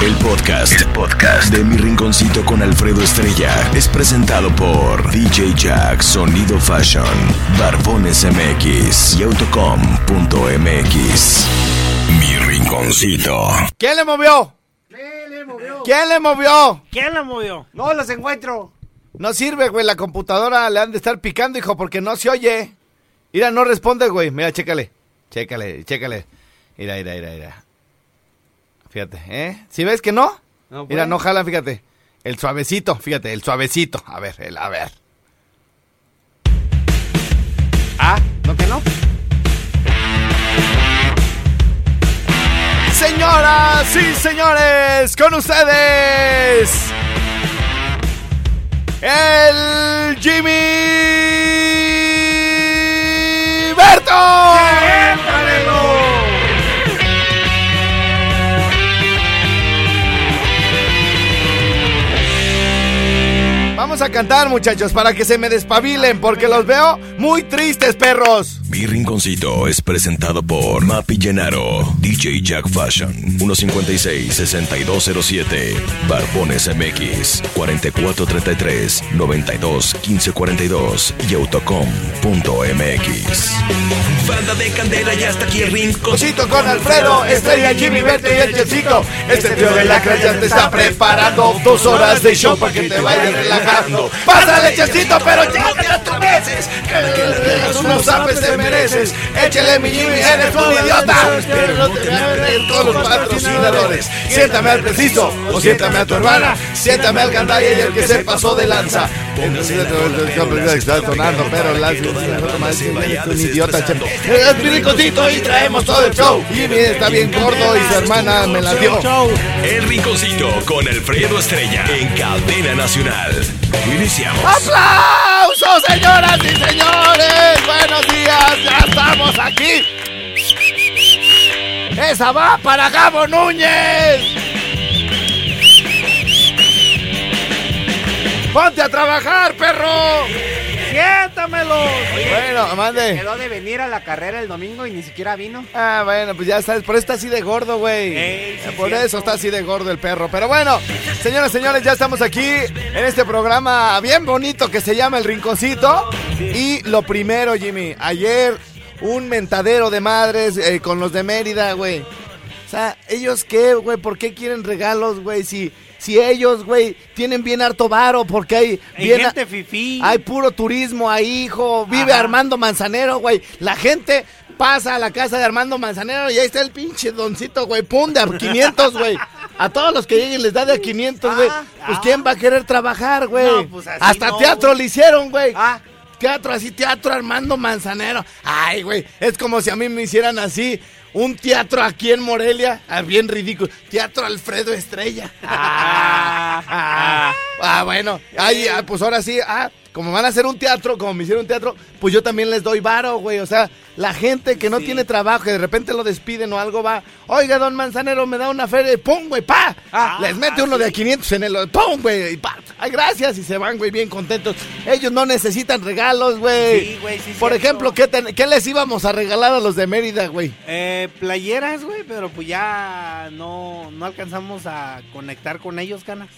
El podcast, el podcast de Mi Rinconcito con Alfredo Estrella es presentado por DJ Jack Sonido Fashion, Barbones MX y Autocom.mx. Mi Rinconcito. ¿Quién le movió? ¿Qué le movió? ¿Quién le movió? ¿Quién la movió? No los encuentro. No sirve, güey. La computadora le han de estar picando, hijo, porque no se oye. Mira, no responde, güey. Mira, chécale. Chécale, chécale. Mira, mira, mira, mira. Fíjate, ¿eh? ¿Sí ves que no? No, Mira, pues. no jalan, fíjate. El suavecito, fíjate, el suavecito. A ver, el, a ver. Ah, ¿no que no? Señoras y señores, con ustedes. El Jimmy cantar, muchachos, para que se me despabilen, porque los veo muy tristes, perros. Mi Rinconcito es presentado por Mapi Llenaro, DJ Jack Fashion, 156-6207, Barbones MX, 4433-921542 y autocom.mx. Banda de Candela, ya está aquí el Rinconcito. Con Alfredo, Estrella, Jimmy, Berto y el Chelsito. Este trío de la ya te está preparando dos horas de show para que te vayas relajando. Pásale, Chelsito, pero ya te atreves. Que le unos zapes te mereces. Échale, mi Jimmy, eres un idiota. Pero no te todos los patrocinadores. Siéntame al preciso o siéntame a tu hermana. Siéntame al gandalla y el que se pasó de lanza. Está sonando, pero la es un idiota. Es mi ricocito y traemos todo el show. Jimmy está bien gordo y su hermana me la dio. El Rinconcito con Alfredo Estrella en Cadena Nacional. Iniciamos. ¡Aplausos, señoras y señores! ¡Buenos días! ¡Ya estamos aquí! ¡Esa va para Gabo Núñez! ¡Ponte a trabajar, perro! ¡Siéntamelo! Bueno, mande. Quedó de venir a la carrera el domingo y ni siquiera vino. Ah, bueno, pues ya sabes, por eso está así de gordo, güey. Sí, por cierto. eso está así de gordo el perro. Pero bueno, señoras y señores, ya estamos aquí en este programa bien bonito que se llama El Rinconcito. Y lo primero, Jimmy, ayer un mentadero de madres eh, con los de Mérida, güey. O sea, ¿ellos qué, güey? ¿Por qué quieren regalos, güey? Si, si ellos, güey, tienen bien harto varo, porque hay... Hay bien gente fifí. hay puro turismo ahí, hijo. Vive Ajá. Armando Manzanero, güey. La gente pasa a la casa de Armando Manzanero y ahí está el pinche doncito, güey. Pum, de a 500, güey. A todos los que lleguen les da de a 500, güey. Ah, Pues ah. ¿quién va a querer trabajar, güey? No, pues Hasta no, teatro güey. le hicieron, güey. Ah. Teatro, así, teatro Armando Manzanero. Ay, güey, es como si a mí me hicieran así un teatro aquí en Morelia. Ah, bien ridículo. Teatro Alfredo Estrella. Ah, Ah, ah, bueno. Ay, ah, pues ahora sí, ah, como van a hacer un teatro, como me hicieron un teatro, pues yo también les doy varo, güey. O sea, la gente que no Sí. tiene trabajo y de repente lo despiden o algo va, oiga, don Manzanero, me da una feria y pum, güey, pa. Ah, les mete uno de a 500 en el, pum, güey, y pa. Ay, gracias, y se van, güey, bien contentos. Ellos no necesitan regalos, güey. Sí, güey, sí, Por cierto. ejemplo, ¿qué, ten- ¿qué les íbamos a regalar a los de Mérida, güey? Eh, playeras, güey, pero pues ya no, no alcanzamos a conectar con ellos, canas.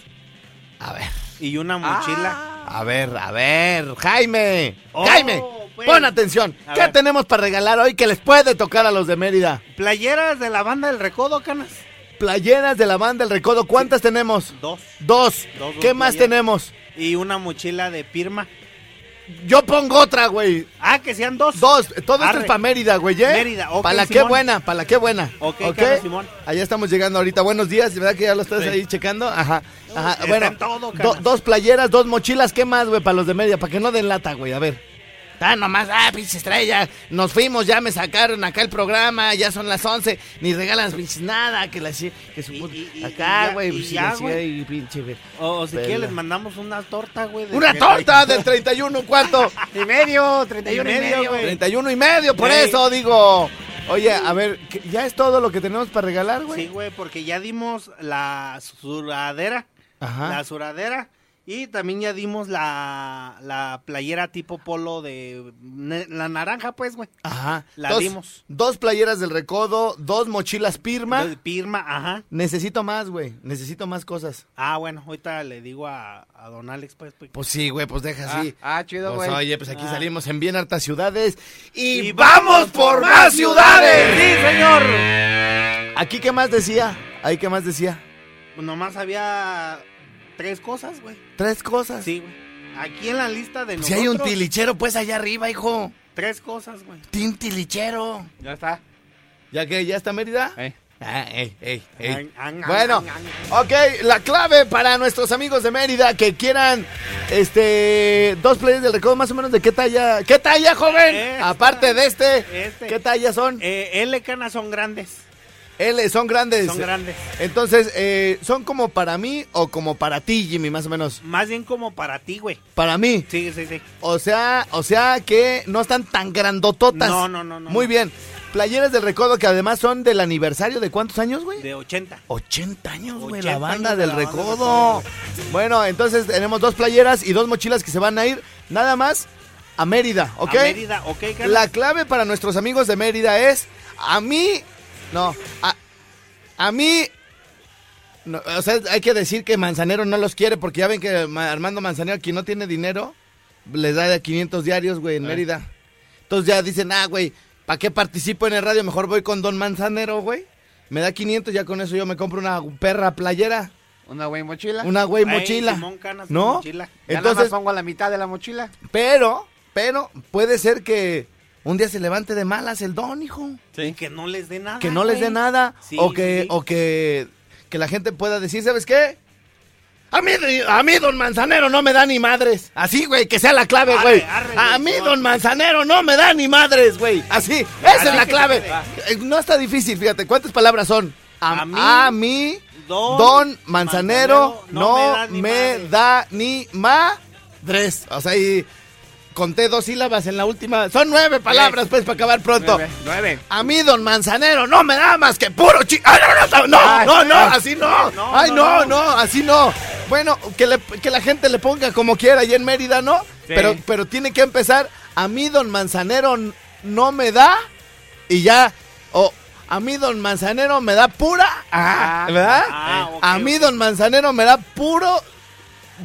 A ver. Y una mochila. A ver, a ver, Jaime. Oh, Jaime, pues. pon atención. A ¿Qué ver. tenemos para regalar hoy que les puede tocar a los de Mérida? Playeras de la banda del Recodo, canas. Playeras de la banda El Recodo, ¿cuántas tenemos? Dos. Dos. Dos, dos ¿Qué más playeras. tenemos? Y una mochila de Pirma. Yo pongo otra, güey. Ah, que sean dos. Dos. Todo esto Arre. es para Mérida, güey, ¿eh? Mérida, ok, Para la qué buena, para la qué buena. Ok, Carlos Simón. Allá estamos llegando ahorita. Buenos días, ¿verdad que ya lo estás Sí. ahí checando? Ajá. Ajá. está Bueno, en todo, do- dos playeras, dos mochilas, ¿qué más, güey, para los de Mérida? Para que no den lata, güey, a ver. Está nomás, ah, pinche estrella, nos fuimos, ya me sacaron acá el programa, ya son las 11, ni regalan pinches nada, que la chi- que su Y- puta- y- y- acá, güey, pues, y sí, ya, así, güey. ahí, pinche, güey. O, o si Pela. quieres les mandamos una torta, güey. de Una 31. torta del 31, ¿cuánto? Y medio, 31 y medio, güey. 31 y medio, por Ey. eso digo. Oye, a ver, ¿qué- ¿ya es todo lo que tenemos para regalar, güey? Sí, güey, porque ya dimos la suradera. Ajá. La suradera. Y también ya dimos la, la playera tipo polo de ne- la naranja, pues, güey. Ajá. La dos, dimos. Dos playeras del recodo, dos mochilas Pirma. De Pirma, ajá. Necesito más, güey. Necesito más cosas. Ah, bueno, ahorita le digo a, a don Alex, pues. pues. Pues sí, güey, pues deja Ah, así. ah, chido, Pues güey. oye, pues aquí Ah. salimos en bien hartas ciudades. Y, Y vamos por más ciudades. ¡Sí, señor! Aquí, ¿qué más decía? Ahí, ¿qué más decía? Nomás había tres cosas, güey. Tres cosas. Sí, güey. Aquí en la lista de Pues si hay un tilichero, pues allá arriba, hijo. Tres cosas, güey. Tin tilichero. Ya está. ¿Ya que ya está Mérida? Eh. Ah, ey, ey, ey. An- an- Bueno, an- an- ok, la clave para nuestros amigos de Mérida que quieran este dos players del recodo más o menos de qué talla, ¿qué talla, joven? Esta. Aparte de este, Este. ¿qué talla son? Eh, L canas son grandes. L, son grandes. Son grandes. Entonces, eh, ¿son como para mí o como para ti, Jimmy, más o menos? Más bien como para ti, güey. Para mí. Sí, sí, sí. O sea, o sea que no están tan grandototas. No, no, no, no, Muy bien. Playeras del recodo que además son del aniversario de cuántos años, güey? De 80. 80 años, güey, 80 la banda del la banda del recodo. Bueno, entonces tenemos dos playeras y dos mochilas que se van a ir nada más a Mérida, ¿ok? A Mérida, ok, canas? La clave para nuestros amigos de Mérida es a mí, no, a, a mí, no, o sea, hay que decir que Manzanero no los quiere porque ya ven que Ma- Armando Manzanero, quien no tiene dinero, les da de 500 diarios, güey, en Mérida. Entonces ya dicen, ah, güey, ¿para qué participo en el radio? Mejor voy con Don Manzanero, güey. Me da 500, ya con eso yo me compro una perra playera, Una güey mochila. una güey Ey, mochila. Simón Canas, ¿No? mochila. Ya nada más Entonces, pongo la mitad de la mochila. pero, pero, puede ser que un día se levante de malas el don, hijo. Y que no les dé nada. que no les dé nada Sí, o que sí. o que que la gente pueda decir, ¿sabes qué? A mí, a mí, don Manzanero, no me da ni madres. Así, güey, que sea la clave, Arre, güey. arre, A mí, no. don Manzanero, no me da ni madres, güey. Así, esa es la clave. Eh, No está difícil, fíjate. ¿Cuántas palabras son? A, A mí, a mí, don don, Manzanero, Manzanero, no, no me, da ni da ni madres. O sea, y conté dos sílabas en la última. Son nueve palabras, pues, para acabar pronto. Nueve. Nueve. A mí, don Manzanero, no me da más que puro chi... ¡Ay, no, no, no, Ay, no, no, así no! No, ¡Ay, no, no, así no! Bueno, que, le- que la gente le ponga como quiera allá en Mérida, ¿no? Sí. Pero, pero tiene que empezar, a mí, don Manzanero, no me da, y ya, o a mí, don Manzanero, me da pura, ah, Ah, ¿verdad? ah, a mí, don Manzanero, me da puro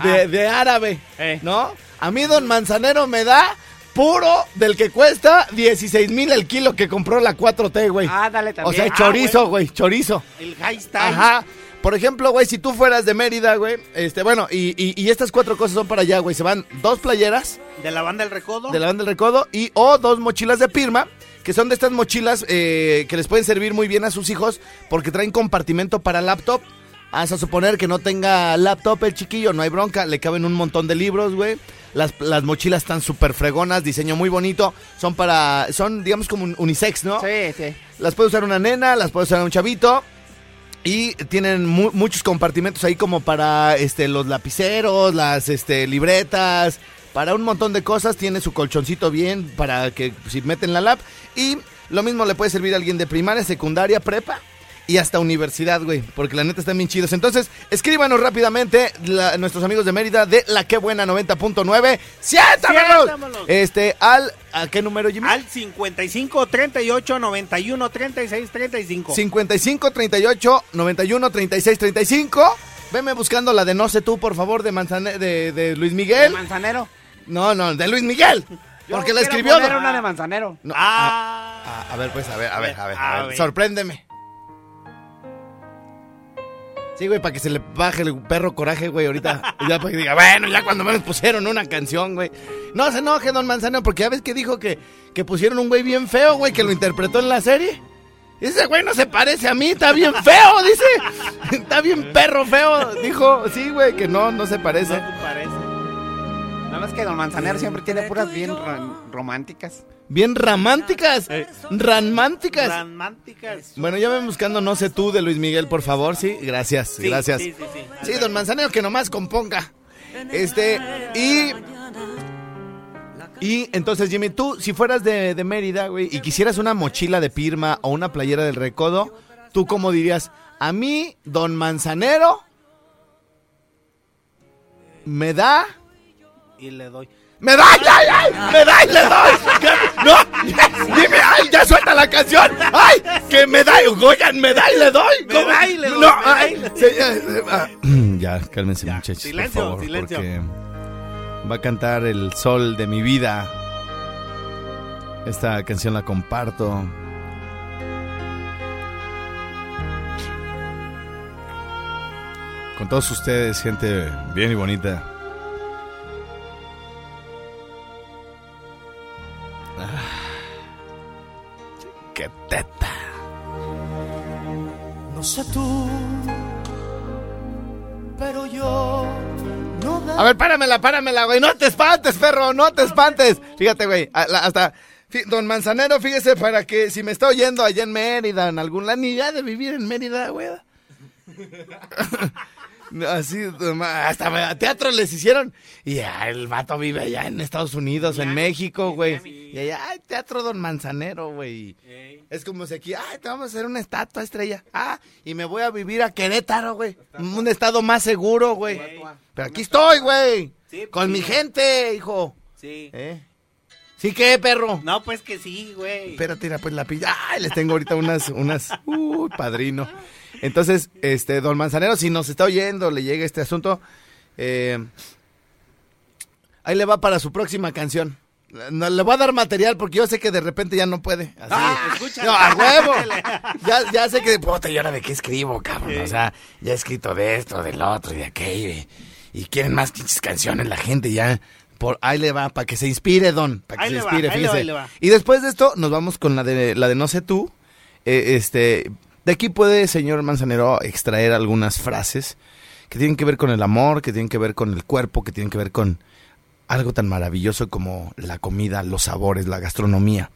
de, Ah. de árabe, Eh. ¿no? A mí, don Manzanero, me da... Puro del que cuesta 16 mil el kilo que compró la 4T, güey. Ah, dale O también. sea, Ah, chorizo, güey, chorizo. El high style. Ajá. Por ejemplo, güey, si tú fueras de Mérida, güey, este, bueno, y, y- y estas cuatro cosas son para allá, güey. Se van dos playeras De la banda El Recodo. de la banda del recodo y o dos mochilas de Pirma, que son de estas mochilas eh, que les pueden servir muy bien a sus hijos porque traen compartimento para laptop. Haz a suponer que no tenga laptop el chiquillo, no hay bronca, le caben un montón de libros, güey. Las, las mochilas están súper fregonas, diseño muy bonito. Son para, son digamos como un unisex, ¿no? Sí, sí. Las puede usar una nena, las puede usar un chavito. Y tienen mu- muchos compartimentos ahí como para este, los lapiceros, las este, libretas, para un montón de cosas. Tiene su colchoncito bien para que si meten la lap. Y lo mismo le puede servir a alguien de primaria, secundaria, prepa. Y hasta universidad, güey, porque la neta están bien chidos. Entonces, escríbanos rápidamente la- nuestros amigos de Mérida de La Que Buena 90.9. ¡Siéntamelos! Este, al, ¿a qué número, Jimmy? Al 55 38 91 36 35. 55 38 91 36 35. Veme buscando la de No sé tú, por favor, de Manzane de, de Luis ¿De Miguel. manzanero. No, no, de Luis Miguel. Yo Porque la escribió. poner una de manzanero. No, Ah. a, a ver, pues, a ver, a ver, a ver. A a ver. ver. Sorpréndeme. Sí, güey, para que se le baje el perro coraje, güey, ahorita. ya para que diga, bueno, ya cuando menos pusieron una canción, güey. No se enoje, don Manzanero, porque ya ves que dijo que, que pusieron un güey bien feo, güey, que lo interpretó en la serie. Ese güey no se parece a mí, está bien feo, dice. está bien perro feo. Dijo, sí, güey, que no, no se parece. No te parece. Nada más que Don Manzanero siempre tiene puras bien ro- románticas. Bien románticas. Románticas. Románticas. Bueno, ya ven buscando No sé tú de Luis Miguel, por favor. Sí, gracias, Sí, gracias. Sí, sí, sí. Sí, don Manzanero, que nomás componga. Este, y. Y entonces, Jimmy, tú, si fueras de, de Mérida, güey, y quisieras una mochila de Pirma o una playera del Recodo, ¿tú cómo dirías? A mí, don Manzanero, me da. Y le doy. ¡Me da! ¡Ya, ya! ¡Me da y le doy! ¡No! ¡Dime! ¡Ay! ¡Ya suelta la canción! ¡Ay! ¡Que me da! ¡Oigan! ¡Me da y le doy! Me da y le doy, ¡No! ay, eh, ah, Ya, cálmense, muchachos. silencio, por favor, silencio. Porque va a cantar el sol de mi vida. Esta canción la comparto. Con todos ustedes, gente bien y bonita. Ah, ¡Qué teta! No sé tú, pero yo no A ver, páramela, páramela, güey. No te espantes, perro, no te espantes. Fíjate, güey, hasta... Don Manzanero, fíjese para que si me está oyendo allá en Mérida, en algún lado, ni ya de vivir en Mérida, güey. Así, hasta teatro les hicieron. Y ya, el vato vive allá en Estados Unidos, en México, güey. Y allá, ay, teatro Don Manzanero, güey. Es como si aquí, ay, te vamos a hacer una estatua estrella. Ah, y me voy a vivir a Querétaro, güey. Un estado más seguro, güey. Pero aquí estoy, güey. Sí, Con mi gente, hijo. Sí. ¿Eh? ¿Sí qué, perro? No, pues que sí, güey. Espérate, pues la pilla. Ay, les tengo ahorita unas, unas. Uy, padrino. Entonces, este, don Manzanero, si nos está oyendo, le llega este asunto, eh, ahí le va para su próxima canción. No, le voy a dar material porque yo sé que de repente ya no puede. Así. Ah, no, a huevo. Ya, ya sé que, puta, ¿y ahora de qué escribo, cabrón? O sea, ya he escrito de esto, del otro y de aquello. Y, y quieren más pinches canciones la gente ya. Por, ahí le va, para que se inspire, don. Para que Ahí se va, inspire, ahí le va, fíjese. ahí le va. Y después de esto, nos vamos con la de la de No sé tú. Eh, este, de aquí puede, señor Manzanero, extraer algunas frases que tienen que ver con el amor, que tienen que ver con el cuerpo, que tienen que ver con algo tan maravilloso como la comida, los sabores, la gastronomía.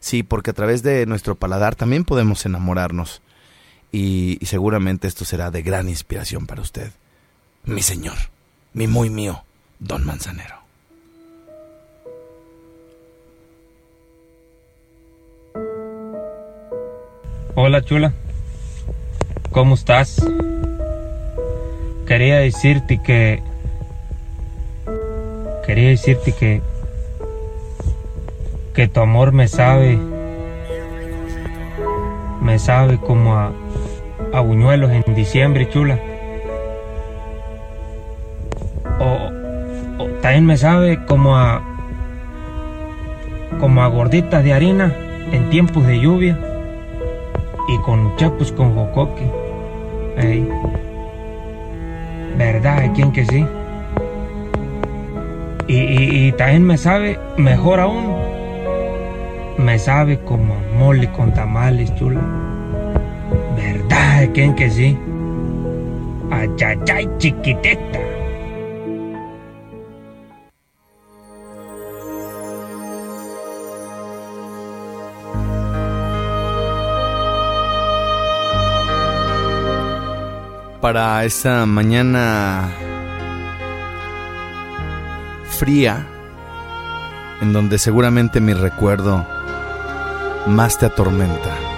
Sí, porque a través de nuestro paladar también podemos enamorarnos. Y, y seguramente esto será de gran inspiración para usted. Mi señor, mi muy mío, don Manzanero. Hola chula, ¿cómo estás? Quería decirte que... Quería decirte que... Que tu amor me sabe... Me sabe como a... A buñuelos en diciembre, chula. O, o también me sabe como a... Como a gorditas de harina en tiempos de lluvia y con chapus con jocoque. ¿Verdad? ¿Quién que sí? Y, también me sabe, mejor aún, me sabe como mole con tamales, chula. ¿Verdad? ¿Quién que sí? Ayayay, chiquiteta. Para esa mañana fría, en donde seguramente mi recuerdo más te atormenta.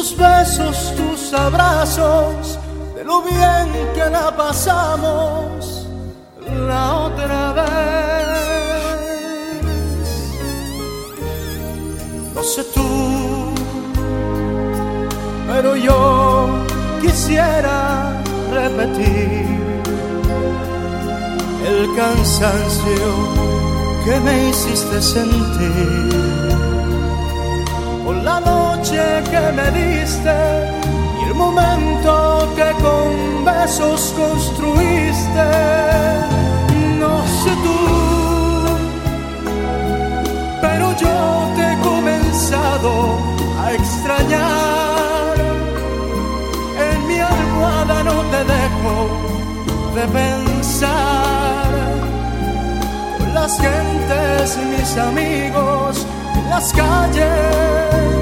Tus besos, tus abrazos, de lo bien que la pasamos la otra vez. No sé tú, pero yo quisiera repetir el cansancio que me hiciste sentir noche que me diste y el momento que con besos construiste. No sé tú, pero yo te he comenzado a extrañar. En mi almohada no te dejo de pensar. Con las gentes, mis amigos, las calles,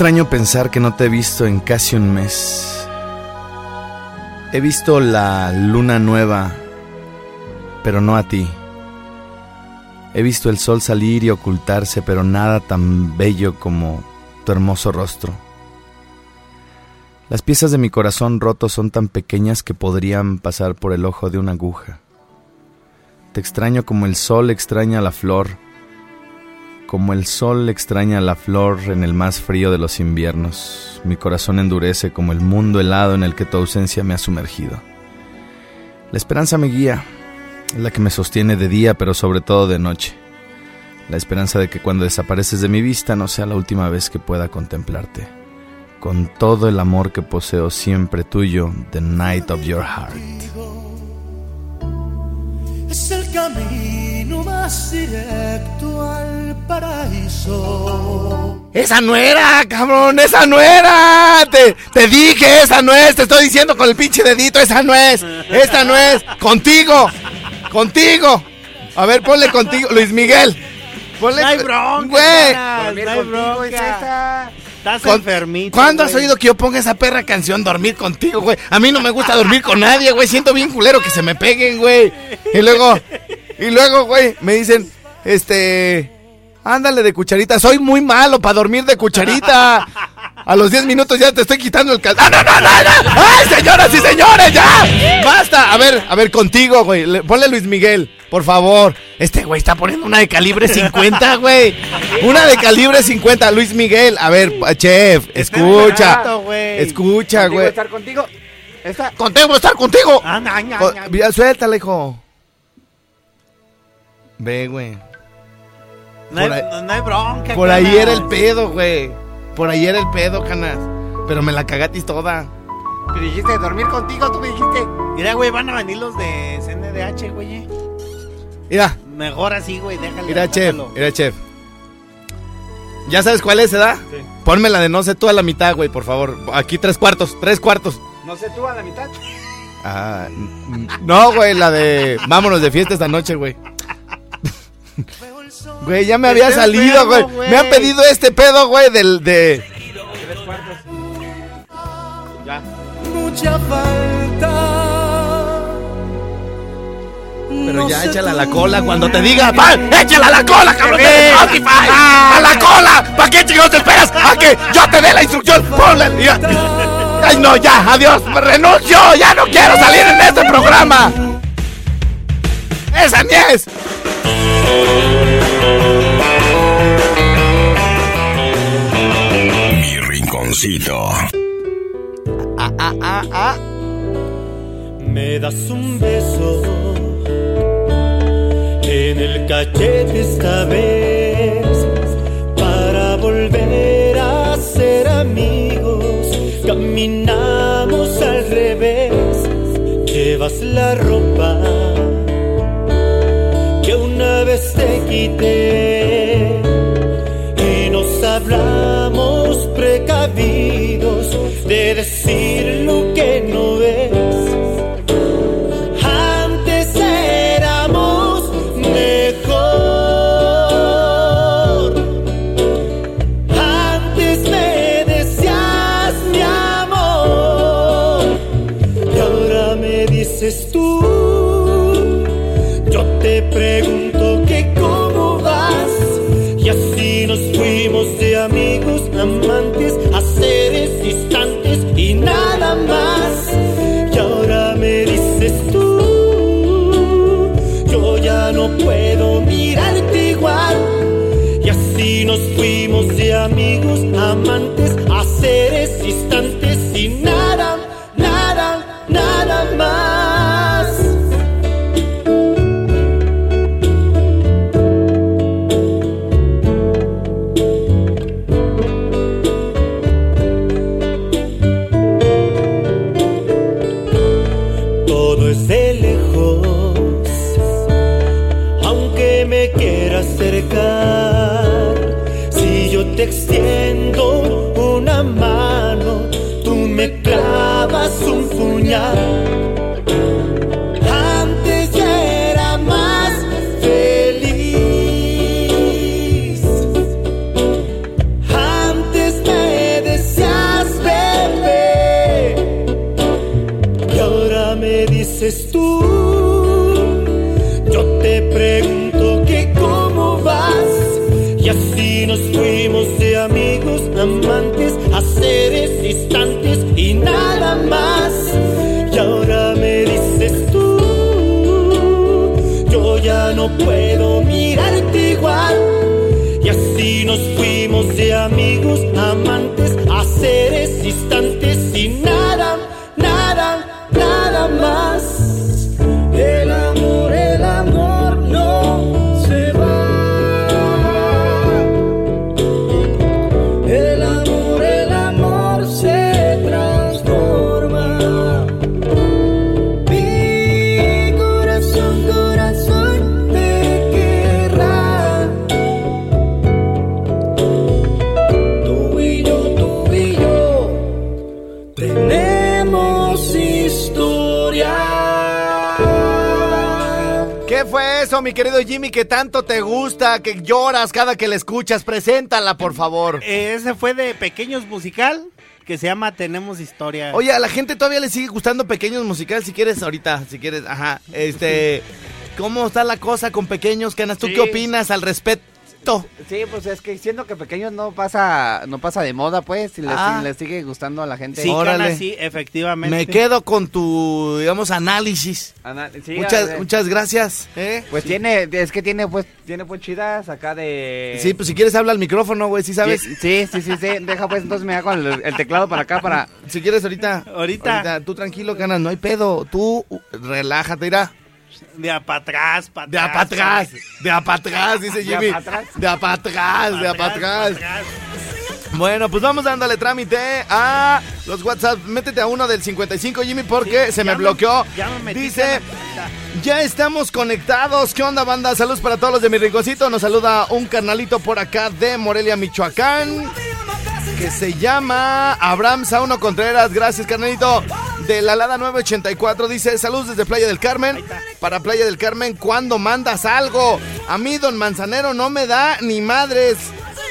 Extraño pensar que no te he visto en casi un mes. He visto la luna nueva, pero no a ti. He visto el sol salir y ocultarse, pero nada tan bello como tu hermoso rostro. Las piezas de mi corazón roto son tan pequeñas que podrían pasar por el ojo de una aguja. Te extraño como el sol extraña la flor, como el sol extraña la flor en el más frío de los inviernos. Mi corazón endurece como el mundo helado en el que tu ausencia me ha sumergido. La esperanza me guía, es la que me sostiene de día, pero sobre todo de noche. La esperanza de que cuando desapareces de mi vista no sea la última vez que pueda contemplarte. Con todo el amor que poseo siempre tuyo, The Night of Your Heart. Camino más directo al paraíso. Esa no era, cabrón, esa no era. Te, te dije, esa no es. Te estoy diciendo con el pinche dedito, esa no es. Esta no es. Contigo, contigo. A ver, ponle contigo, Luis Miguel. Ponle, No hay bronca, güey. Jonas, no hay bronca. Estás Con- enfermito. ¿Cuándo has oído que yo ponga esa perra canción Dormir contigo, güey? A mí no me gusta dormir con nadie, güey. Siento bien culero que se me peguen, güey. Y luego, y luego, güey, me dicen, este, ándale de cucharita. Soy muy malo para dormir de cucharita. A los 10 minutos ya te estoy quitando el cal... ¡Ah, no, no, no, no! ¡Ay, señoras y señores, ya! ¡Basta! A ver, a ver, contigo, güey. Le- Ponle Luis Miguel, por favor. Este güey está poniendo una de calibre 50, güey. Una de calibre 50. Luis Miguel, a ver, chef, escucha. Escucha, Contigo güey. estar contigo. Esta, Contigo, estar contigo. Ah, ya, suéltale, hijo. Ve, güey. No hay, ahí- no- hay bronca. Por ahí Jonas. era el pedo, güey. Por ahí era el pedo, canas. Pero me la cagatis toda. me dijiste dormir contigo, tú me dijiste. Mira, güey, van a venir los de CNDH, güey. Mira, Mejor así, güey, déjale. mira, chef, déjalo. mira, chef. ¿Ya sabes cuál es, edad? Sí. Ponme la de no sé tú a la mitad, güey, por favor. Aquí tres cuartos, tres cuartos. No sé tú a la mitad. Ah, no, güey, la de vámonos de fiesta esta noche, güey. Güey, ya me había salido, güey. Me han pedido este pedo, güey, del de. Mucha falta. Pero ya échala a la cola cuando te diga. ¡Va! ¡Échala a la cola, cabrón! de Spotify! ¡A la cola! ¿Para qué chingados te esperas? ¡A que yo te dé la instrucción! ¡Ponle! Ay, no, ya, adiós, me renuncio, ya no quiero salir en este programa. ¡Esa ni es! Mi rinconcito. Ah, ah, ah, ah. Me das un beso en el cachete esta vez para volver a ser amigos. Caminamos al revés, llevas la ropa te quité y nos hablamos precavidos de decir lo que no ves. Antes éramos mejor. Antes me decías mi amor. Y ahora me dices tú. Yo te pregunto dices tú, mi querido Jimmy, que tanto te gusta, que lloras cada que la escuchas? Preséntala, por favor. Ese fue de Pequeños Musical, que se llama Tenemos Historia. Oye, a la gente todavía le sigue gustando pequeños musicales, si quieres ahorita, si quieres, ajá. Este, ¿cómo está la cosa con pequeños, Canas? ¿Tú Sí. qué opinas al respecto? Sí, pues es que siendo que pequeños no pasa, no pasa de moda, pues, si les, Ah. les sigue gustando a la gente. sí, órale. Sí, efectivamente. Me quedo con tu, digamos, análisis. Sí, muchas, muchas gracias. ¿eh? Pues tiene, es que tiene pues, tiene pues chidas acá de... Sí, pues si quieres habla al micrófono, güey, ¿sí sabes? Sí, sí, sí, sí, deja pues entonces me hago el, el teclado para acá para... Si quieres ahorita. Ahorita. Tú tranquilo, Canas, no hay pedo. Tú relájate, irá. De a para atrás, para De a pa' atrás, de a pa' atrás, dice ¿De a Jimmy. atrás? De a pa' atrás, de a pa' atrás. Bueno, pues vamos dándole trámite a los WhatsApp. Métete a uno del 55, Jimmy, porque Sí, se me bloqueó. ya me metí, Dice, ya estamos conectados. ¿Qué onda, banda? Saludos para todos los de mi rinconcito. Nos saluda un carnalito por acá de Morelia, Michoacán. Que se llama Abraham Sauno Contreras. Gracias, carnalito. De la Lada 984 dice: Saludos desde Playa del Carmen. Para Playa del Carmen, ¿cuándo mandas algo? A mí, don Manzanero, no me da ni madres.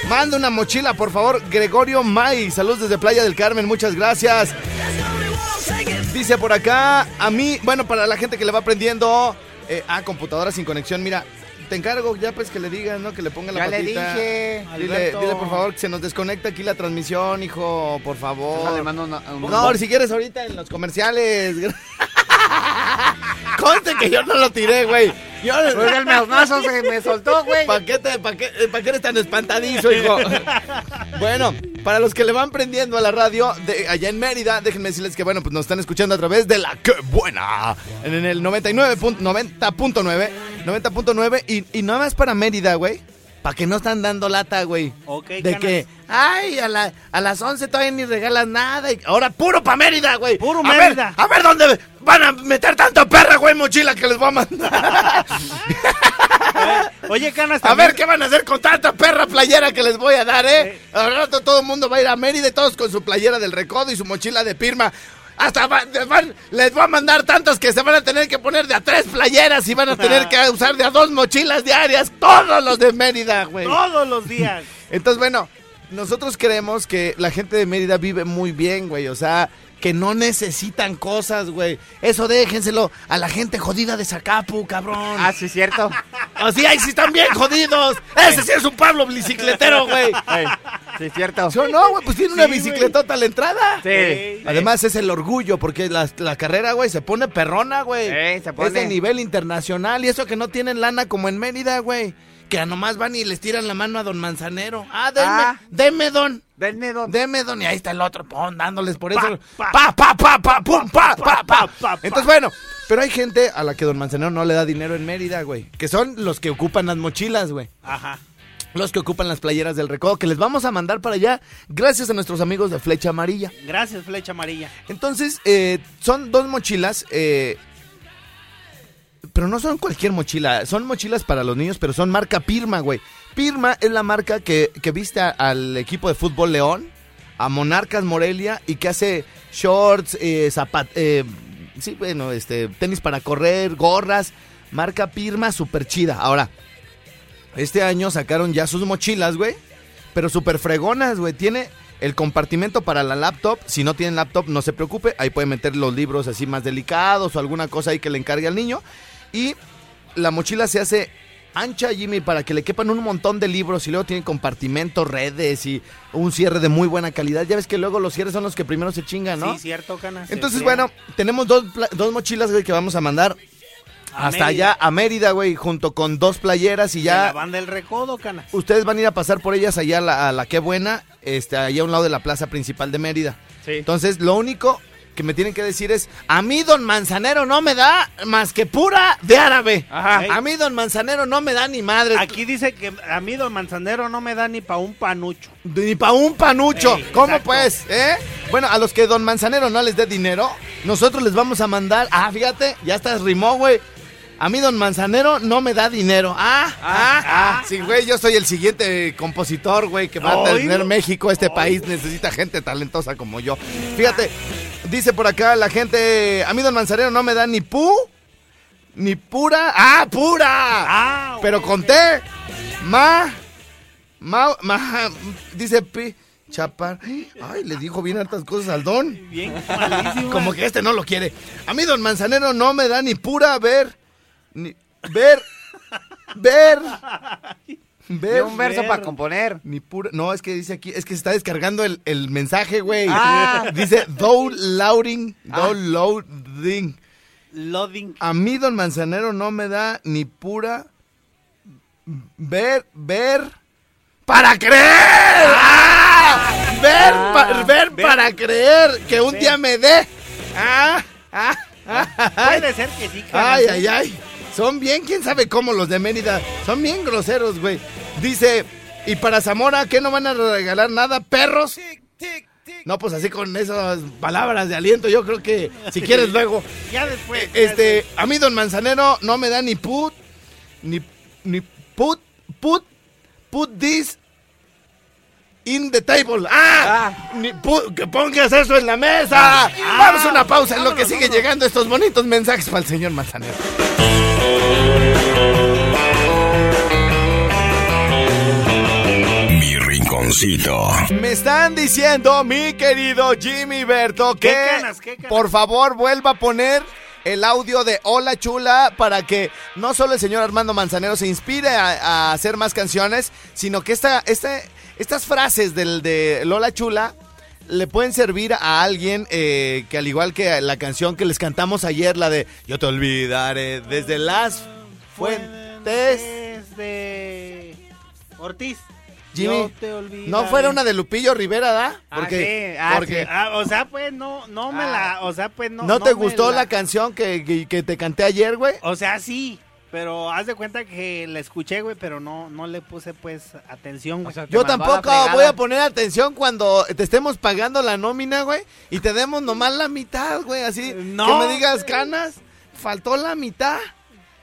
Manda una mochila, por favor. Gregorio May. Saludos desde Playa del Carmen. Muchas gracias. Dice por acá, a mí, bueno, para la gente que le va aprendiendo, eh, ah, computadora sin conexión, mira, te encargo ya pues que le digan, ¿no? Que le ponga la Ya le dije. Dile, Alberto. dile, por favor que se nos desconecta aquí la transmisión, hijo, por favor. Déjale, mando una- un- No, si quieres ahorita en los comerciales. Conste que yo no lo tiré, güey. Yo Pues el meonazo se me soltó, güey. ¿Para qué, te- pa' qué- pa' qué eres tan espantadizo, hijo? bueno, para los que le van prendiendo a la radio de allá en Mérida, déjenme decirles que, bueno, pues nos están escuchando a través de la que buena. En el 99 punto- 90.9. 90.9. Y, y nada más para Mérida, güey. Para que no están dando lata, güey. Ok, De canas. que, ay, a, la- a las 11 todavía ni regalas nada. Y ahora puro pa' Mérida, güey. Puro a Mérida. Ver, a ver dónde van a meter tanta perra, güey, mochila que les voy a mandar. Oye, Canas, A ver qué van a hacer con tanta perra playera que les voy a dar, ¿eh? Al rato todo el mundo va a ir a Mérida y todos con su playera del recodo y su mochila de pirma. Hasta va- van- les voy a mandar tantos que se van a tener que poner de a tres playeras y van a tener que usar de a dos mochilas diarias. Todos los de Mérida, güey. todos los días. Entonces, bueno, nosotros creemos que la gente de Mérida vive muy bien, güey. O sea, que no necesitan cosas, güey. Eso déjenselo a la gente jodida de Zacapu, cabrón. Ah, sí, cierto. Así, ahí sí están bien jodidos. Ese sí es un Pablo bicicletero, güey. Ey, sí, cierto. ¿Sí o no, güey? Pues tiene una Sí, bicicletota a la entrada. Sí. Además es el orgullo, porque la, la carrera, güey, se pone perrona, güey. Ey, se Es pone. de nivel internacional y eso que no tienen lana como en Mérida, güey. Que nomás van y les tiran la mano a don Manzanero. Ah, denme, Ah. deme, don. Denme don. Deme, don. Y ahí está el otro, pon, dándoles por Pa, eso. pa. Pa, pa, pa, pa, pum, pa. Pa, pa, pa. Entonces, bueno, pero hay gente a la que don Manzanero no le da dinero en Mérida, güey. Que son los que ocupan las mochilas, güey. Ajá. Los que ocupan las playeras del recodo, que les vamos a mandar para allá gracias a nuestros amigos de Flecha Amarilla. Gracias, Flecha Amarilla. Entonces, eh, son dos mochilas, eh, pero no son cualquier mochila, son mochilas para los niños, pero son marca Pirma, güey. Pirma es la marca que, que viste a- al equipo de fútbol León, a Monarcas Morelia y que hace shorts, eh, zapat, eh, sí, bueno, este, tenis para correr, gorras, marca Pirma, super chida. Ahora, este año sacaron ya sus mochilas, güey. Pero súper fregonas, güey. Tiene el compartimento para la laptop. Si no tienen laptop, no se preocupe. Ahí puede meter los libros así más delicados o alguna cosa ahí que le encargue al niño. Y la mochila se hace ancha, Jimmy, para que le quepan un montón de libros. Y luego tiene compartimento, redes y un cierre de muy buena calidad. Ya ves que luego los cierres son los que primero se chingan, ¿no? Sí, cierto, Canas. Entonces, bueno, tenemos dos, dos mochilas, güey, que vamos a mandar hasta Mérida. allá a Mérida, güey, junto con dos playeras y de ya La banda del recodo, Canas. ustedes van a ir a pasar por ellas allá a la, a la Qué Buena, este, allá a un lado de la plaza principal de Mérida. Sí. Entonces, lo único que me tienen que decir es, a mí don Manzanero no me da más que pura de árabe. Ajá. A mí don Manzanero no me da ni madre. Aquí dice que a mí Don Manzanero no me da ni pa' un panucho. Ni pa' un panucho. Ey, ¿Cómo exacto. pues? ¿Eh? Bueno, a los que don Manzanero no les dé dinero, nosotros les vamos a mandar. Ah, fíjate, ya estás rimó, güey. A mí don Manzanero no me da dinero. Ah, ah, ah. Sí, güey, yo soy el siguiente compositor, güey, que va a tener México. Este país necesita gente talentosa como yo. Fíjate, dice por acá la gente, a mí don Manzanero no me da ni pu, ni pura. Ah, pura. Ah, Pero conté. Ma. Ma. Ma. Dice Pi. Chapar. Ay, le dijo bien hartas cosas al don. bien malísimo. Como que este no lo quiere. A mí, don Manzanero, no me da ni pura ver. Ni. Ver. Ver. Ver. Un verso ver. para componer. Ni pura. No, es que dice aquí. Es que se está descargando el, el mensaje, güey. Ah. Dice downloading. Ah. Downloading. Loading. A mí, don Manzanero, no me da ni pura ver, ver para creer. ¡Ah! Ver, pa- ver ver. para creer que un Ver. día me dé. ¡Ah! ¡Ah! ¡Ah! Puede ser que sí. ¡Ay, ay, ay! Son bien, quién sabe cómo los de Mérida. Son bien groseros, güey. Dice, ¿y para Zamora qué no van a regalar nada? ¿Perros? No, pues así con esas palabras de aliento, yo creo que si quieres luego. Ya después. ya Este, a mí don Manzanero no me da ni put, ni, ni put, put, put this in the table. ¡Ah! Ni put- que pongas eso en la mesa. Vamos a una pausa en lo que sigue llegando estos bonitos mensajes para el señor Manzanero. Rinconcito. Me están diciendo, mi querido Jimmy Berto, que ¿Qué canas, qué canas? por favor vuelva a poner el audio de Hola Chula para que no solo el señor Armando Manzanero se inspire a, a hacer más canciones, sino que esta, esta, estas frases del de Lola Chula le pueden servir a alguien eh, que al igual que la canción que les cantamos ayer, la de Yo te olvidaré desde las fuentes. de Ortiz. Jimmy, Yo te olvidaré. no fuera una de Lupillo Rivera, ¿da? Ah, sí, ah, porque sí. Ah, o sea, pues no, no me la, o sea, pues no. ¿no, te me gustó la, canción que, que- que te canté ayer, güey? O sea, sí, pero haz de cuenta que la escuché, güey, pero no, no le puse pues atención, güey. O sea, te Yo a tampoco voy a poner atención cuando te estemos pagando la nómina, güey, y te demos nomás la mitad, güey, así. No. Que me digas, canas, faltó la mitad.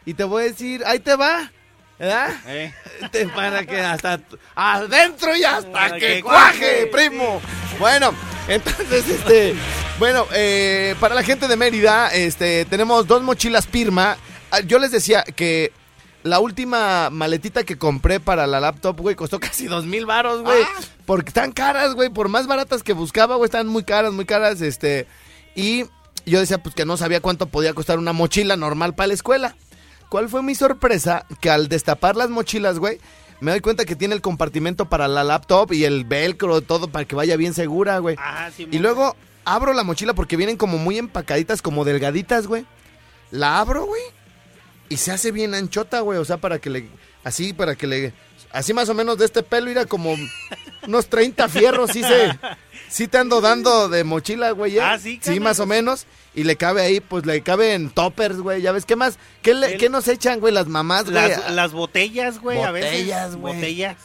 Y te voy a decir, ahí te va, ¿verdad? Eh. Te- para que hasta adentro y hasta Para que que cuaje, cuaje. primo. Bueno, entonces, este, bueno, eh, para la gente de Mérida, este, tenemos dos mochilas Pirma. Ah, Yo les decía que la última maletita que compré para la laptop, güey, costó casi dos mil varos, güey. Porque están caras, güey, por más baratas que buscaba, güey, están muy caras, muy caras, este. Y yo decía, pues que no sabía cuánto podía costar una mochila normal para la escuela. ¿Cuál fue mi sorpresa? Que al destapar las mochilas, güey, me doy cuenta que tiene el compartimento para la laptop y el velcro, todo para que vaya bien segura, güey. Ajá, sí. Y luego abro la mochila porque vienen como muy empacaditas, como delgaditas, güey. La abro, güey. Y se hace bien anchota, güey. O sea, para que le. Así, para que le. Así más o menos de este pelo era como unos 30 fierros. Sí, se, sí te ando dando de mochila, güey. ¿eh? Ah, sí, Sí, más o menos. Y le cabe ahí, pues le cabe en toppers, güey. Ya ves, ¿qué más? ¿Qué, le- El- qué nos echan, güey, las mamás, güey? las, las botellas, güey, a veces. Botellas, güey. Botellas.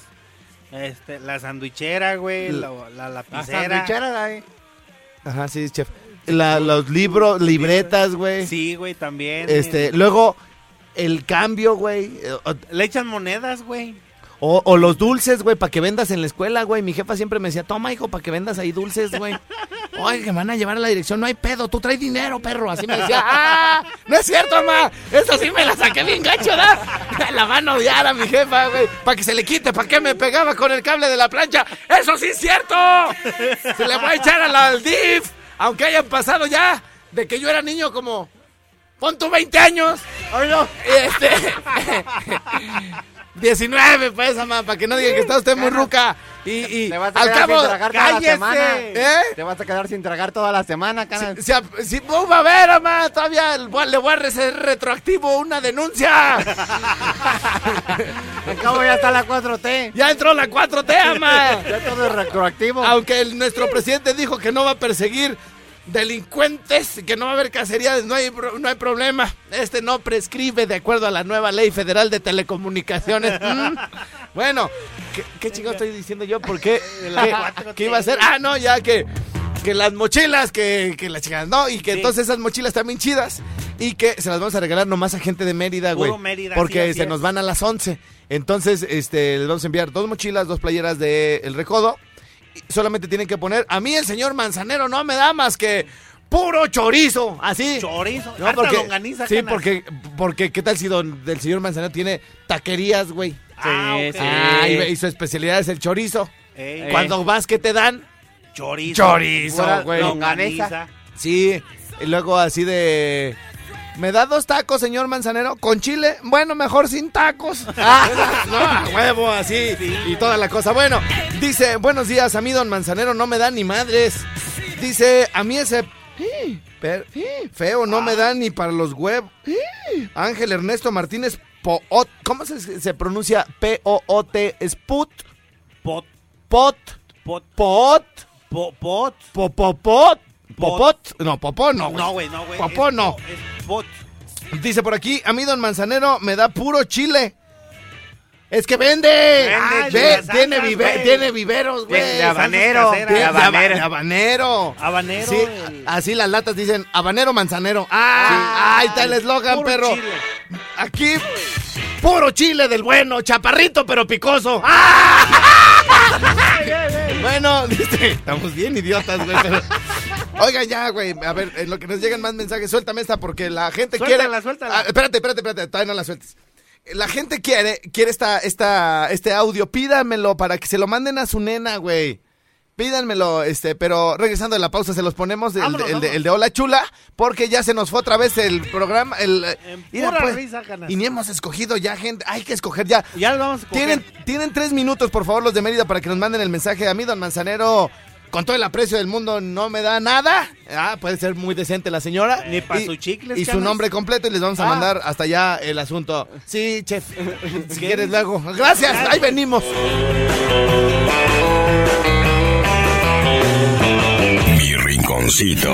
Este, la sandwichera, güey, la, la La lapicera. sandwichera, ahí. Ajá, sí, chef. La- los libros, libretas, güey. Sí, güey, también. Este, eh, luego, el cambio, güey. eh, Le echan monedas, güey. O, o los dulces, güey, para que vendas en la escuela, güey. Mi jefa siempre me decía, toma, hijo, para que vendas ahí dulces, güey. Oye, que me van a llevar a la dirección, no hay pedo, tú traes dinero, perro. Así me decía, ¡ah! No es cierto, mamá. Eso sí me la saqué bien gacho, ¿da? La van a odiar a mi jefa, güey. Para que se le quite, ¿para qué me pegaba con el cable de la plancha? ¡Eso sí es cierto! Se le voy a echar a la al DIF, aunque hayan pasado ya de que yo era niño como... Pon tu 20 años. Oye, Este. 19, pues, mamá, para que no digan que está usted muy ruca. Y, y Te vas a al quedar cabo. sin tragar toda semana. ¿Eh? Te vas a quedar sin tragar toda la semana, cara. Si, si, si- va a ver, mamá, todavía le voy a- le voy a hacer retroactivo una denuncia. Al cabo ya está la 4T. Ya entró la 4T, mamá. Ya todo es retroactivo. Aunque el- nuestro presidente dijo que no va a perseguir delincuentes, que no va a haber cacerías, no hay, no hay problema. Este no prescribe de acuerdo a la nueva ley federal de telecomunicaciones. Mm. Bueno, ¿qué, qué estoy diciendo yo? ¿Por qué? ¿Qué, qué iba a hacer? Ah, no, ya que, que las mochilas, que, que las chicas, no, y que Sí. entonces esas mochilas también chidas y que se las vamos a regalar nomás a gente de Mérida, güey. Porque sí, se es. nos van a las 11. Entonces, este, les vamos a enviar dos mochilas, dos playeras de El Recodo. Solamente tienen que poner, a mí el señor Manzanero no me da más que puro chorizo, así. Chorizo. No, porque, longaniza, sí, canas. porque, porque, ¿qué tal si don, del señor Manzanero tiene taquerías, güey? Ah, Sí, ok. sí. Ah, y, y su especialidad es el chorizo. Ey, Cuando vas, ¿qué te dan? Chorizo. Chorizo, güey. longaniza. Sí, y luego así de... ¿Me da dos tacos, señor Manzanero? ¿Con chile? Bueno, mejor sin tacos. no, a huevo, así. Y toda la cosa. Bueno, dice, buenos días, a mí don Manzanero no me da ni madres. Dice, a mí ese... per- feo no me da ni para los huevos. Ángel Ernesto Martínez Poot. ¿Cómo se, se pronuncia? P-O-O-T. Sput. Pot, Pot. pot, Pot. po- pot. Popopot. Popot. No, popó no. No, güey, no, güey. Popó Es no. Es pot. Dice por aquí, a mí don Manzanero me da puro chile. Es que vende. Vende, Ve, chulas tiene, vive- tiene viveros, güey. De habanero. caseras. De de haba- habanero. de habanero. Habanero. Sí, el- así las latas dicen habanero manzanero. Ah, ahí está el eslogan, perro. chile. Aquí, puro chile del bueno, chaparrito pero picoso. ¡Ah! bueno, dice, estamos bien idiotas, güey. pero- Oigan ya, güey, a ver, en lo que nos llegan más mensajes, suéltame esta porque la gente Suéltala, quiere... suéltala. Ah, espérate, espérate, espérate, todavía no la sueltes. La gente quiere, quiere esta, esta, este audio, pídamelo para que se lo manden a su nena, güey. Pídanmelo, este, pero regresando de la pausa se los ponemos el, Vámonos, el de, vámonos. el de Hola Chula, porque ya se nos fue otra vez el programa. El, eh, mira, pura pues, risa, y ni hemos escogido ya gente, hay que escoger ya. Ya lo vamos a coger. Tienen, tienen tres minutos, por favor, los de Mérida, para que nos manden el mensaje. A mí, don Manzanero, con todo el aprecio del mundo, no me da nada. Ah, puede ser muy decente la señora. Ni pa' Y- sus chicles, Y su canas. nombre completo y les vamos a Ah. mandar hasta allá el asunto. Sí, chef. si quieres luego. Gracias, ahí venimos. Mi rinconcito.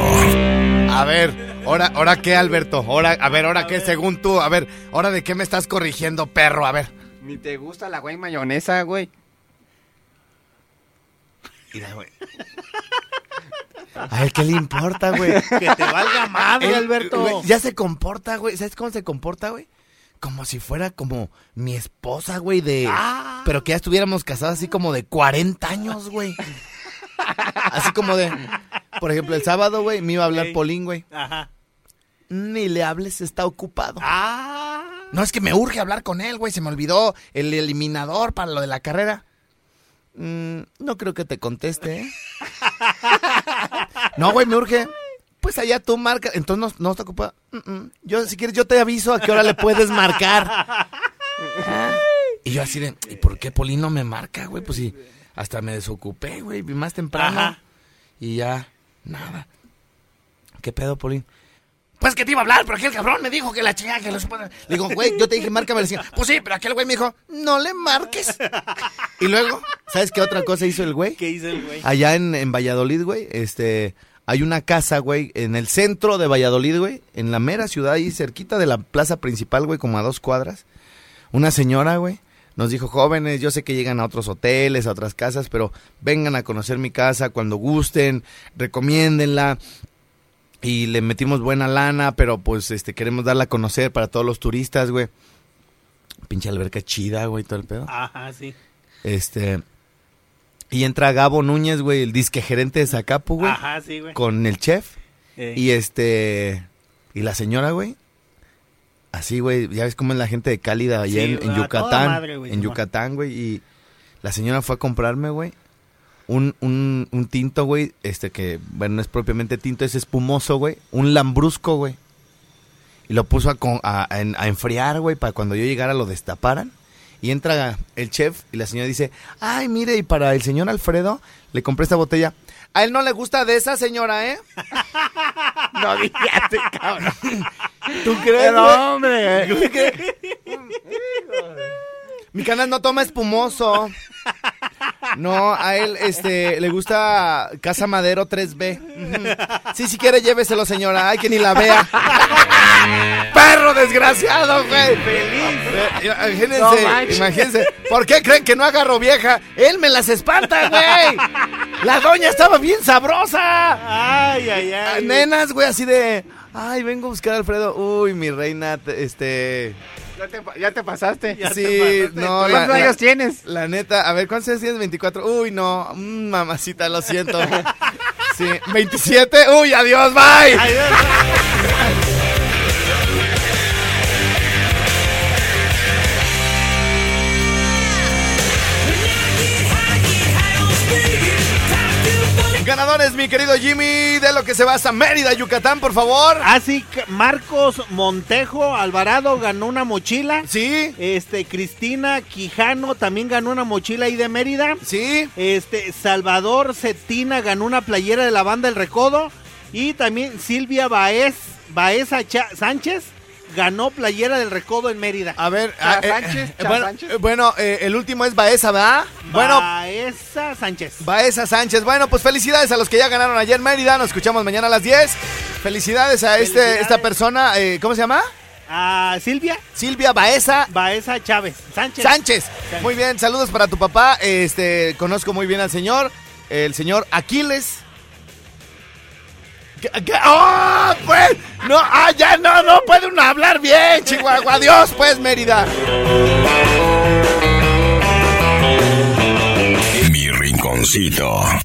A ver, ahora, ahora qué, Alberto. Ahora, a ver, ahora qué, según tú. A ver, ahora de qué me estás corrigiendo, perro. A ver. Ni te gusta la güey mayonesa, güey. Mira, güey. A ver, ¿qué le importa, güey? Que te valga madre, Alberto. güey, ya se comporta, güey. ¿Sabes cómo se comporta, güey? Como si fuera como mi esposa, güey, de... Ah. Pero que ya estuviéramos casados así como de 40 años, güey. Así como de... Por ejemplo, el sábado, güey, me iba a hablar. Polín, güey. Ajá. Ni le hables, está ocupado. Ah. No, es que me urge hablar con él, güey. Se me olvidó el eliminador para lo de la carrera. Mm, no creo que te conteste, ¿eh? no, güey, me urge. Pues allá tú marca. Entonces no, no está. Mm, mm. Yo, si quieres, yo te aviso a qué hora le puedes marcar. Y yo así de, ¿y por qué Polino me marca, güey? Pues sí, hasta me desocupé, güey, vi más temprano. Ajá. Y ya, nada. ¿Qué pedo, Polín? Pues que te iba a hablar, pero aquel cabrón me dijo que la chingada que lo supone. Le digo, güey, yo te dije, márcame la señora. Pues sí, pero aquel güey me dijo, no le marques. Y luego, ¿sabes qué otra cosa hizo el güey? ¿Qué hizo el güey? Allá en, en Valladolid, güey, este, hay una casa, güey, en el centro de Valladolid, güey, en la mera ciudad, ahí cerquita de la plaza principal, güey, como a dos cuadras. Una señora, güey, nos dijo, jóvenes, yo sé que llegan a otros hoteles, a otras casas, pero vengan a conocer mi casa cuando gusten, recomiéndenla. Y le metimos buena lana, pero pues este queremos darla a conocer para todos los turistas, güey. Pinche alberca chida, güey, todo el pedo. Ajá, sí. Este. Y entra Gabo Núñez, güey, el disque gerente de Zacapu, güey. Ajá, sí, güey. Con el chef. Y este. Y la señora, güey. Así, güey. Ya ves cómo es la gente de cálida allá Sí, en, Yucatán. madre, güey, en. Yucatán, güey. Y la señora fue a comprarme, güey. Un, un, un tinto, güey. Este que, bueno, no es propiamente tinto, es espumoso, güey. Un lambrusco, güey. Y lo puso a, a, a en- a enfriar, güey, para cuando yo llegara lo destaparan. Y entra el chef y la señora dice, ay, mire, y para el señor Alfredo le compré esta botella. A él no le gusta de esa señora, ¿eh? No digas, cabrón. ¿Tú crees, Pero, güey? hombre. ¿Tú crees? Mi canal no toma espumoso. No, a él este le gusta Casa Madero 3B. Ujú. Sí, si quiere lléveselo, señora. Ay, que ni la vea. Perro desgraciado, güey. Feliz. Imagínense, No imagínense. ¿Por qué creen que no agarro vieja? Él me las espanta, güey. La doña estaba bien sabrosa. Ay, ay, Ah, ay. Nenas, güey, así de. Ay, vengo a buscar a Alfredo. Uy, mi reina, te- este. Ya te, pa- ya te pasaste. Ya sí, te pasaste. no, ¿Cuántos la- años tienes? la neta, a ver, ¿cuántos años tienes? 24. Uy, no, mm, mamacita, lo siento. Sí, 27. Uy, adiós, bye. Ay, Dios. Ganadores, mi querido Jimmy, de lo que se va a Mérida, Yucatán, por favor. Así que Marcos Montejo Alvarado ganó una mochila. Sí, Este, Cristina Quijano también ganó una mochila ahí de Mérida. sí. Este, Salvador Cetina ganó una playera de la banda El Recodo. Y también Silvia Baez, Baeza Sánchez ganó playera del Recodo en Mérida. A ver, Cha ah, eh, Sánchez, eh, bueno, Sánchez. eh, bueno, eh, el último es Baeza, ¿verdad? Bueno, Baeza Sánchez. Baeza Sánchez. Bueno, pues felicidades a los que ya ganaron ayer en Mérida. Nos escuchamos mañana a las 10. Felicidades a este, esta persona, eh, ¿cómo se llama? A Silvia Silvia Baeza Baeza Chávez Sánchez. Sánchez. Muy bien, saludos para tu papá. Este, conozco muy bien al señor, el señor Aquiles. ¿Qué-? ¡Oh, pues! No, ah, ya no, no puede uno hablar bien, Chihuahua. Adiós, pues, Mérida. Mi rinconcito.